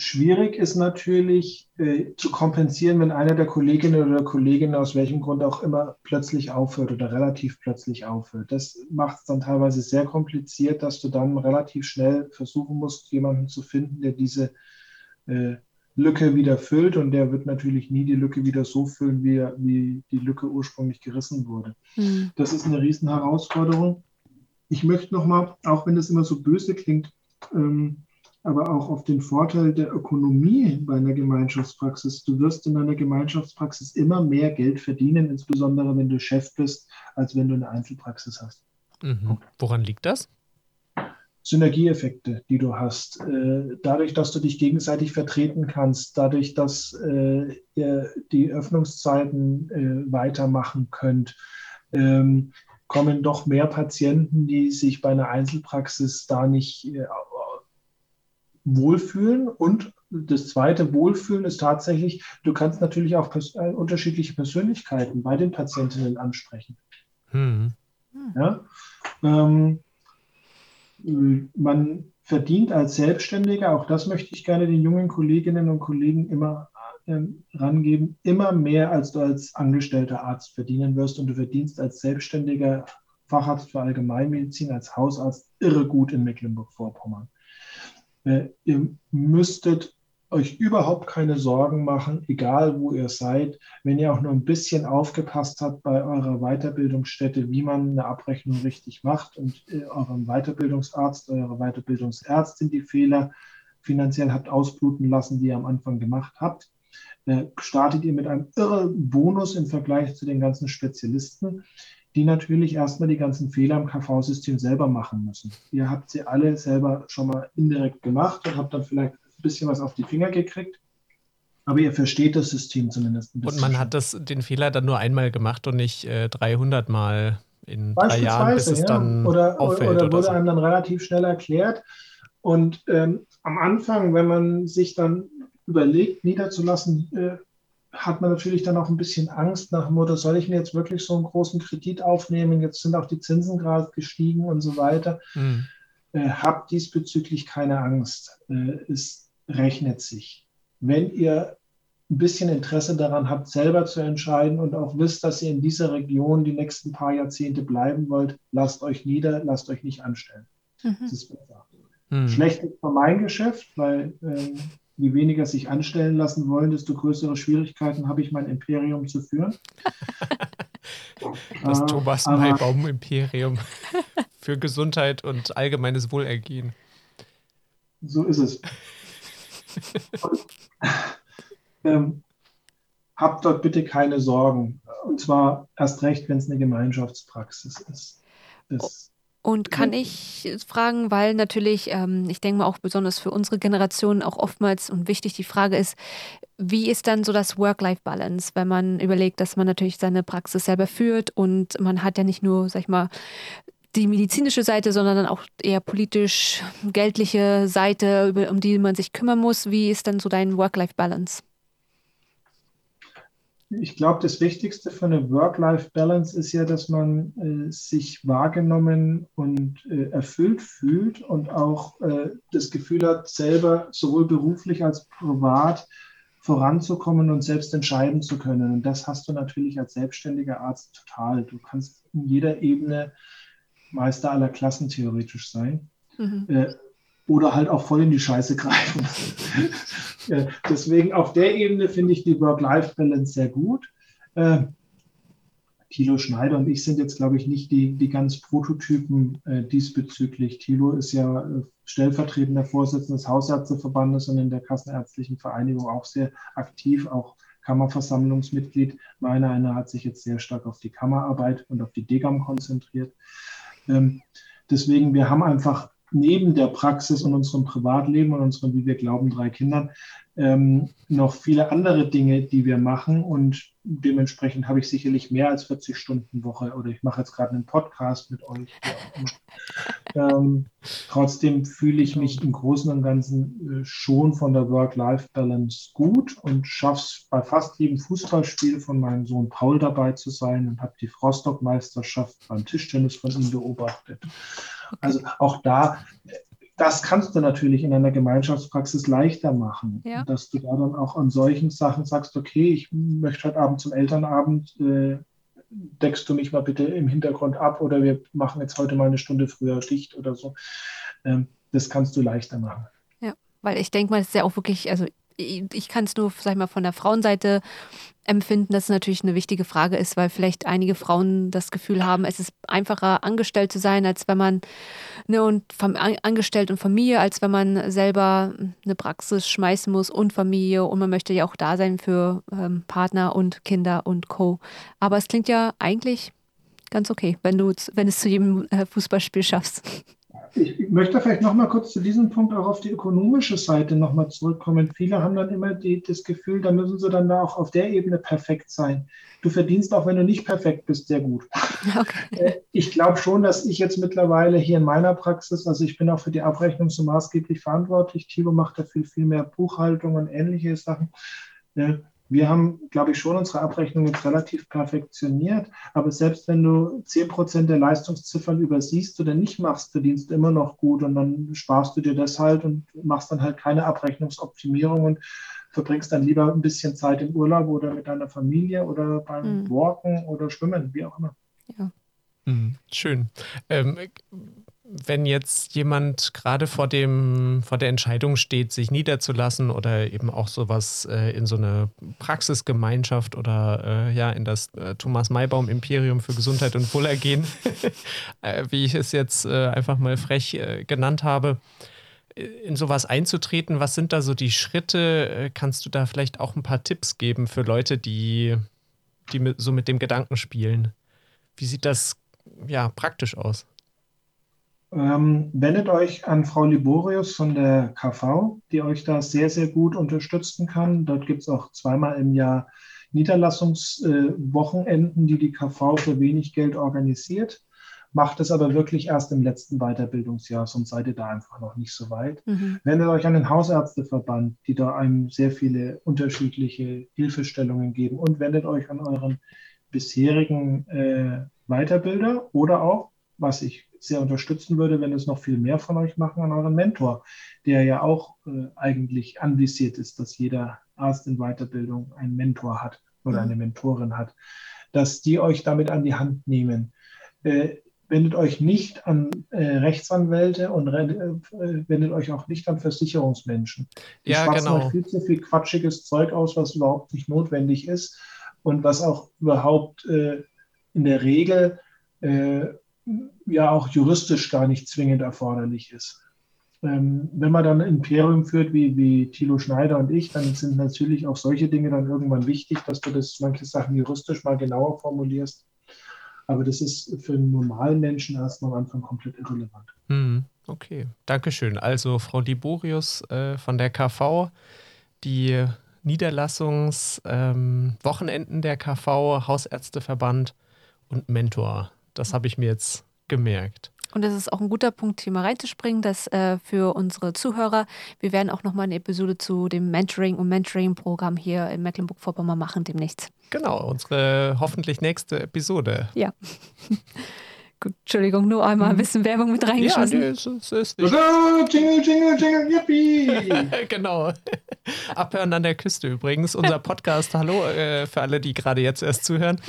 schwierig ist natürlich äh, zu kompensieren, wenn einer der Kolleginnen oder Kollegen aus welchem Grund auch immer plötzlich aufhört oder relativ plötzlich aufhört. Das macht es dann teilweise sehr kompliziert, dass du dann relativ schnell versuchen musst, jemanden zu finden, der diese äh, Lücke wieder füllt und der wird natürlich nie die Lücke wieder so füllen, wie, wie die Lücke ursprünglich gerissen wurde. Mhm. Das ist eine riesen Herausforderung ich möchte nochmal, auch wenn das immer so böse klingt, ähm, aber auch auf den Vorteil der Ökonomie bei einer Gemeinschaftspraxis. Du wirst in einer Gemeinschaftspraxis immer mehr Geld verdienen, insbesondere wenn du Chef bist, als wenn du eine Einzelpraxis hast. Mhm. Woran liegt das? Synergieeffekte, die du hast, äh, dadurch, dass du dich gegenseitig vertreten kannst, dadurch, dass äh, ihr die Öffnungszeiten äh, weitermachen könnt, ähm, kommen doch mehr Patienten, die sich bei einer Einzelpraxis da nicht wohlfühlen. Und das zweite Wohlfühlen ist tatsächlich, du kannst natürlich auch pers äh, unterschiedliche Persönlichkeiten bei den Patientinnen ansprechen. Hm. Ja? Ähm, man verdient als Selbstständiger, auch das möchte ich gerne den jungen Kolleginnen und Kollegen immer äh, rangeben, immer mehr als du als angestellter Arzt verdienen wirst und du verdienst als selbstständiger Facharzt für Allgemeinmedizin, als Hausarzt irre gut in Mecklenburg-Vorpommern. Äh, ihr müsstet euch überhaupt keine Sorgen machen, egal wo ihr seid, wenn ihr auch nur ein bisschen aufgepasst habt bei eurer Weiterbildungsstätte, wie man eine Abrechnung richtig macht und äh, eurem Weiterbildungsarzt, eurer Weiterbildungsärztin die Fehler finanziell habt ausbluten lassen, die ihr am Anfang gemacht habt, äh, startet ihr mit einem irre Bonus im Vergleich zu den ganzen Spezialisten, die natürlich erstmal die ganzen Fehler im KV-System selber machen müssen. Ihr habt sie alle selber schon mal indirekt gemacht und habt dann vielleicht ein bisschen was auf die Finger gekriegt. Aber ihr versteht das System zumindest ein bisschen. Und man hat das, den Fehler dann nur einmal gemacht und nicht äh, 300 Mal in drei Jahren, bis es ja. dann oder, auffällt. Oder, oder wurde so. einem dann relativ schnell erklärt. Und ähm, am Anfang, wenn man sich dann überlegt, niederzulassen, äh, hat man natürlich dann auch ein bisschen Angst nach dem Motto, soll ich mir jetzt wirklich so einen großen Kredit aufnehmen? Jetzt sind auch die Zinsen gerade gestiegen und so weiter. Mhm. Äh, habt diesbezüglich keine Angst. Äh, es rechnet sich. Wenn ihr ein bisschen Interesse daran habt, selber zu entscheiden und auch wisst, dass ihr in dieser Region die nächsten paar Jahrzehnte bleiben wollt, lasst euch nieder, lasst euch nicht anstellen. Mhm. Das ist besser. Mhm. Schlecht ist für mein Geschäft, weil äh, je weniger sich anstellen lassen wollen, desto größere Schwierigkeiten habe ich, mein Imperium zu führen. Das äh, Thomas Maibaum Imperium für Gesundheit und allgemeines Wohlergehen. So ist es. Und, ähm, habt dort bitte keine Sorgen. Und zwar erst recht, wenn es eine Gemeinschaftspraxis ist. Das und kann ich fragen, weil natürlich, ähm, ich denke mal auch besonders für unsere Generation auch oftmals und wichtig die Frage ist, wie ist dann so das Work-Life-Balance, wenn man überlegt, dass man natürlich seine Praxis selber führt und man hat ja nicht nur, sag ich mal, die medizinische Seite, sondern dann auch eher politisch geldliche Seite, um die man sich kümmern muss. Wie ist dann so dein Work-Life-Balance? Ich glaube, das Wichtigste für eine Work-Life-Balance ist ja, dass man äh, sich wahrgenommen und äh, erfüllt fühlt und auch äh, das Gefühl hat, selber sowohl beruflich als privat voranzukommen und selbst entscheiden zu können. Und das hast du natürlich als selbstständiger Arzt total. Du kannst in jeder Ebene Meister aller Klassen theoretisch sein. Mhm. Oder halt auch voll in die Scheiße greifen. deswegen auf der Ebene finde ich die Work-Life-Balance sehr gut. Äh, Thilo Schneider und ich sind jetzt, glaube ich, nicht die, die ganz Prototypen äh, diesbezüglich. Thilo ist ja äh, stellvertretender Vorsitzender des Hausärzteverbandes und in der Kassenärztlichen Vereinigung auch sehr aktiv, auch Kammerversammlungsmitglied. Meiner einer hat sich jetzt sehr stark auf die Kammerarbeit und auf die Degam konzentriert. Ähm, deswegen, wir haben einfach neben der Praxis und unserem Privatleben und unseren, wie wir glauben, drei Kindern ähm, noch viele andere Dinge, die wir machen. Und dementsprechend habe ich sicherlich mehr als 40 Stunden Woche oder ich mache jetzt gerade einen Podcast mit euch. ähm, trotzdem fühle ich mich im Großen und Ganzen äh, schon von der Work-Life-Balance gut und schaffe es bei fast jedem Fußballspiel von meinem Sohn Paul dabei zu sein und habe die Frostock-Meisterschaft beim Tischtennis von ihm beobachtet. Also auch da, das kannst du natürlich in einer Gemeinschaftspraxis leichter machen, ja. dass du da dann auch an solchen Sachen sagst, okay, ich möchte heute Abend zum Elternabend, äh, deckst du mich mal bitte im Hintergrund ab oder wir machen jetzt heute mal eine Stunde früher dicht oder so. Ähm, das kannst du leichter machen. Ja, weil ich denke mal, das ist ja auch wirklich, also ich kann es nur, sag ich mal, von der Frauenseite empfinden, dass es natürlich eine wichtige Frage ist, weil vielleicht einige Frauen das Gefühl haben, es ist einfacher, angestellt zu sein, als wenn man ne, und angestellt und Familie, als wenn man selber eine Praxis schmeißen muss und Familie und man möchte ja auch da sein für ähm, Partner und Kinder und Co. Aber es klingt ja eigentlich ganz okay, wenn du wenn es zu jedem äh, Fußballspiel schaffst. Ich möchte vielleicht noch mal kurz zu diesem Punkt auch auf die ökonomische Seite noch mal zurückkommen. Viele haben dann immer die, das Gefühl, da müssen sie dann da auch auf der Ebene perfekt sein. Du verdienst auch, wenn du nicht perfekt bist, sehr gut. Okay. Äh, ich glaube schon, dass ich jetzt mittlerweile hier in meiner Praxis, also ich bin auch für die Abrechnung so maßgeblich verantwortlich. Tilo macht dafür viel mehr Buchhaltung und ähnliche Sachen. Äh, wir haben, glaube ich, schon unsere Abrechnung jetzt relativ perfektioniert. Aber selbst wenn du 10% der Leistungsziffern übersiehst oder nicht machst, verdienst du immer noch gut und dann sparst du dir das halt und machst dann halt keine Abrechnungsoptimierung und verbringst dann lieber ein bisschen Zeit im Urlaub oder mit deiner Familie oder beim mhm. Walken oder Schwimmen, wie auch immer. Ja. Mhm, schön. Ähm, wenn jetzt jemand gerade vor dem, vor der Entscheidung steht, sich niederzulassen oder eben auch sowas äh, in so eine Praxisgemeinschaft oder äh, ja in das äh, Thomas Maibaum Imperium für Gesundheit und Wohlergehen, äh, wie ich es jetzt äh, einfach mal frech äh, genannt habe, in sowas einzutreten, was sind da so die Schritte? Kannst du da vielleicht auch ein paar Tipps geben für Leute, die, die mit, so mit dem Gedanken spielen? Wie sieht das ja praktisch aus? Ähm, wendet euch an Frau Liborius von der KV, die euch da sehr, sehr gut unterstützen kann. Dort gibt es auch zweimal im Jahr Niederlassungswochenenden, äh, die die KV für wenig Geld organisiert. Macht es aber wirklich erst im letzten Weiterbildungsjahr, sonst seid ihr da einfach noch nicht so weit. Mhm. Wendet euch an den Hausärzteverband, die da einem sehr viele unterschiedliche Hilfestellungen geben und wendet euch an euren bisherigen äh, Weiterbilder oder auch, was ich sehr unterstützen würde, wenn es noch viel mehr von euch machen, an euren Mentor, der ja auch äh, eigentlich anvisiert ist, dass jeder Arzt in Weiterbildung einen Mentor hat oder mhm. eine Mentorin hat, dass die euch damit an die Hand nehmen. Äh, wendet euch nicht an äh, Rechtsanwälte und äh, wendet euch auch nicht an Versicherungsmenschen. Die ja, genau. euch viel zu viel quatschiges Zeug aus, was überhaupt nicht notwendig ist und was auch überhaupt äh, in der Regel äh, ja auch juristisch gar nicht zwingend erforderlich ist. Ähm, wenn man dann ein Imperium führt, wie, wie Thilo Schneider und ich, dann sind natürlich auch solche Dinge dann irgendwann wichtig, dass du das manche Sachen juristisch mal genauer formulierst. Aber das ist für einen normalen Menschen erstmal am Anfang komplett irrelevant. Hm, okay, Dankeschön. Also Frau Liborius äh, von der KV, die Niederlassungswochenenden ähm, der KV, Hausärzteverband und Mentor. Das habe ich mir jetzt gemerkt. Und das ist auch ein guter Punkt, hier mal reinzuspringen, dass äh, für unsere Zuhörer, wir werden auch nochmal eine Episode zu dem Mentoring und Mentoring-Programm hier in Mecklenburg-Vorpommern machen demnächst. Genau, unsere hoffentlich nächste Episode. Ja. Entschuldigung, nur einmal ein mhm. bisschen Werbung mit reingeschossen. Ja, nee, es, es ist nicht. Jingle, jingle, jingle, yippie! genau. Abhören an der Küste übrigens. Unser Podcast, hallo, äh, für alle, die gerade jetzt erst zuhören.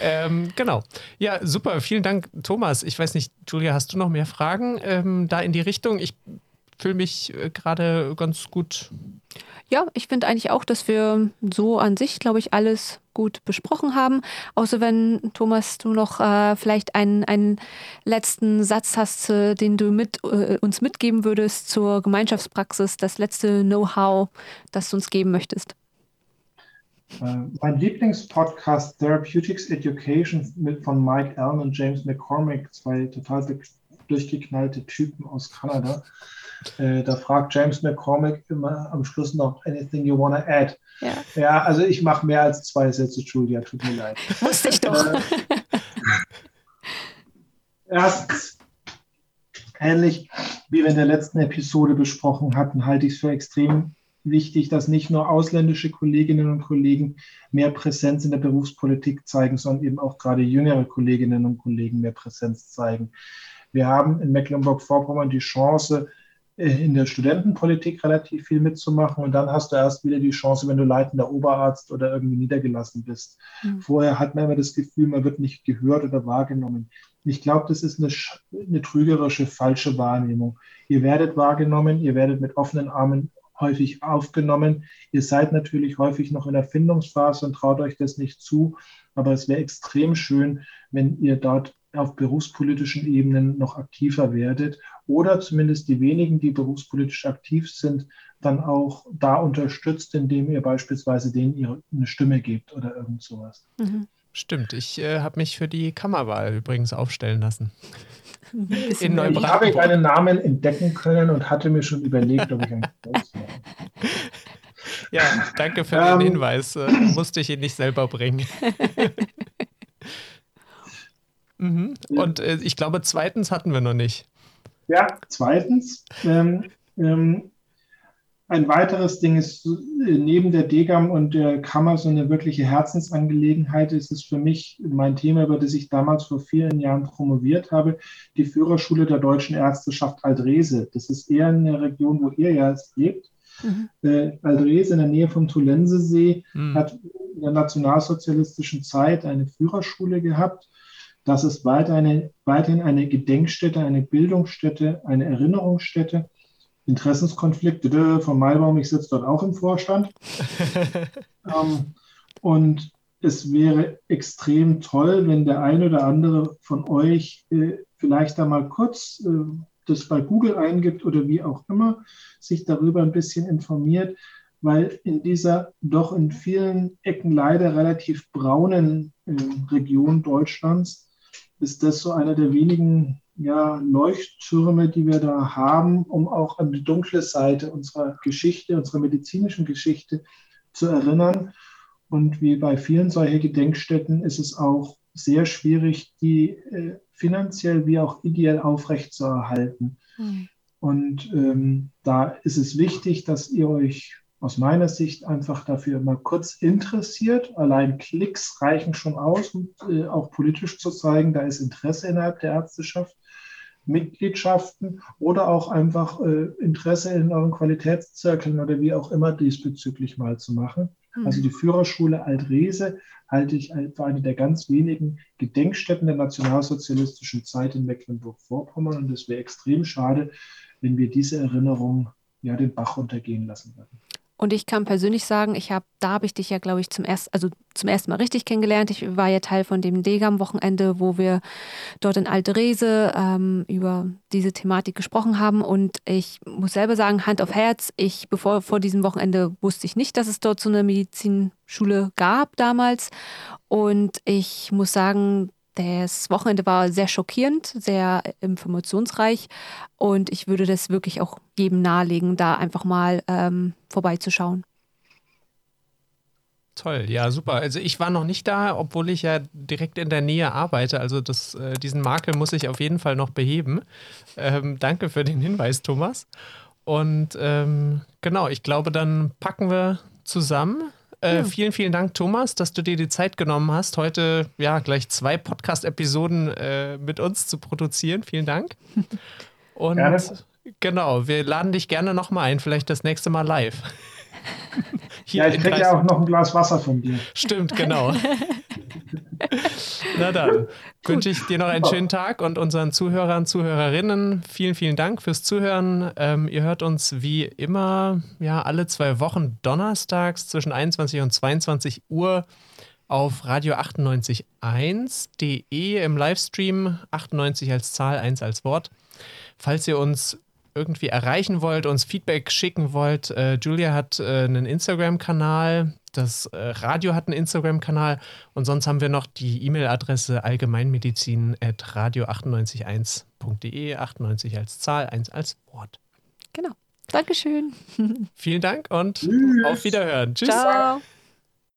Ähm, genau. Ja, super. Vielen Dank, Thomas. Ich weiß nicht, Julia, hast du noch mehr Fragen ähm, da in die Richtung? Ich fühle mich äh, gerade ganz gut ja, ich finde eigentlich auch, dass wir so an sich, glaube ich, alles gut besprochen haben. Außer wenn, Thomas, du noch äh, vielleicht einen, einen letzten Satz hast, äh, den du mit, äh, uns mitgeben würdest zur Gemeinschaftspraxis, das letzte Know-how, das du uns geben möchtest. Äh, mein Lieblingspodcast Therapeutics Education mit von Mike Allen und James McCormick, zwei total durchgeknallte Typen aus Kanada. Äh, da fragt James McCormick immer am Schluss noch anything you wanna add. Ja, ja also ich mache mehr als zwei Sätze, Julia, tut mir leid. Wusste ich doch. Äh, erstens, ähnlich wie wir in der letzten Episode besprochen hatten, halte ich es für extrem wichtig, dass nicht nur ausländische Kolleginnen und Kollegen mehr Präsenz in der Berufspolitik zeigen, sondern eben auch gerade jüngere Kolleginnen und Kollegen mehr Präsenz zeigen. Wir haben in Mecklenburg-Vorpommern die Chance, in der Studentenpolitik relativ viel mitzumachen und dann hast du erst wieder die Chance, wenn du leitender Oberarzt oder irgendwie niedergelassen bist. Mhm. Vorher hat man immer das Gefühl, man wird nicht gehört oder wahrgenommen. Ich glaube, das ist eine, eine trügerische, falsche Wahrnehmung. Ihr werdet wahrgenommen, ihr werdet mit offenen Armen häufig aufgenommen. Ihr seid natürlich häufig noch in der Findungsphase und traut euch das nicht zu, aber es wäre extrem schön, wenn ihr dort auf berufspolitischen Ebenen noch aktiver werdet oder zumindest die wenigen, die berufspolitisch aktiv sind, dann auch da unterstützt, indem ihr beispielsweise denen ihre, eine Stimme gebt oder irgend sowas. Mhm. Stimmt, ich äh, habe mich für die Kammerwahl übrigens aufstellen lassen. In ich habe deinen Namen entdecken können und hatte mir schon überlegt, ob ich ein Kreuz mache. Ja, danke für den ähm, Hinweis. Äh, musste ich ihn nicht selber bringen. mhm. Und äh, ich glaube, zweitens hatten wir noch nicht. Ja, zweitens, ähm, ähm, ein weiteres Ding ist, neben der Degam und der Kammer so eine wirkliche Herzensangelegenheit ist es für mich mein Thema, über das ich damals vor vielen Jahren promoviert habe, die Führerschule der deutschen Ärzteschaft Aldrese. Das ist eher in der Region, wo ihr ja lebt. Mhm. Äh, Aldrese in der Nähe vom Tulensesee mhm. hat in der nationalsozialistischen Zeit eine Führerschule gehabt. Das ist weiterhin eine Gedenkstätte, eine Bildungsstätte, eine Erinnerungsstätte. Interessenskonflikte von Maibaum, ich sitze dort auch im Vorstand. ähm, und es wäre extrem toll, wenn der eine oder andere von euch äh, vielleicht da mal kurz äh, das bei Google eingibt oder wie auch immer, sich darüber ein bisschen informiert, weil in dieser doch in vielen Ecken leider relativ braunen äh, Region Deutschlands ist das so einer der wenigen ja, Leuchttürme, die wir da haben, um auch an die dunkle Seite unserer Geschichte, unserer medizinischen Geschichte zu erinnern. Und wie bei vielen solcher Gedenkstätten ist es auch sehr schwierig, die äh, finanziell wie auch ideell aufrechtzuerhalten. Mhm. Und ähm, da ist es wichtig, dass ihr euch aus meiner Sicht einfach dafür mal kurz interessiert. Allein Klicks reichen schon aus, um äh, auch politisch zu zeigen, da ist Interesse innerhalb der Ärzteschaft. Mitgliedschaften oder auch einfach äh, Interesse in euren Qualitätszirkeln oder wie auch immer diesbezüglich mal zu machen. Mhm. Also die Führerschule Altrese halte ich für eine der ganz wenigen Gedenkstätten der nationalsozialistischen Zeit in Mecklenburg-Vorpommern und es wäre extrem schade, wenn wir diese Erinnerung ja den Bach runtergehen lassen würden. Und ich kann persönlich sagen, ich habe, da habe ich dich ja, glaube ich, zum ersten, also zum ersten Mal richtig kennengelernt. Ich war ja Teil von dem Degam-Wochenende, wo wir dort in Altrese ähm, über diese Thematik gesprochen haben. Und ich muss selber sagen, Hand auf Herz, ich, bevor vor diesem Wochenende wusste ich nicht, dass es dort so eine Medizinschule gab damals. Und ich muss sagen, das Wochenende war sehr schockierend, sehr informationsreich und ich würde das wirklich auch jedem nahelegen, da einfach mal ähm, vorbeizuschauen. Toll, ja, super. Also ich war noch nicht da, obwohl ich ja direkt in der Nähe arbeite. Also das, äh, diesen Makel muss ich auf jeden Fall noch beheben. Ähm, danke für den Hinweis, Thomas. Und ähm, genau, ich glaube, dann packen wir zusammen äh, ja. Vielen, vielen Dank, Thomas, dass du dir die Zeit genommen hast, heute ja gleich zwei Podcast-Episoden äh, mit uns zu produzieren. Vielen Dank. Und gerne. genau, wir laden dich gerne nochmal ein, vielleicht das nächste Mal live. ja, ich kriege ja auch noch ein Glas Wasser von dir. Stimmt, genau. Na dann wünsche ich dir noch einen schönen Tag und unseren Zuhörern, Zuhörerinnen vielen, vielen Dank fürs Zuhören. Ähm, ihr hört uns wie immer ja alle zwei Wochen donnerstags zwischen 21 und 22 Uhr auf radio 98.1.de im Livestream 98 als Zahl, 1 als Wort. Falls ihr uns irgendwie erreichen wollt, uns Feedback schicken wollt, äh, Julia hat äh, einen Instagram-Kanal, das äh, Radio hat einen Instagram-Kanal und sonst haben wir noch die E-Mail-Adresse allgemeinmedizin.radio981.de, 98 als Zahl, 1 als Wort. Genau. Dankeschön. Vielen Dank und Tschüss. auf Wiederhören. Tschüss. Ciao.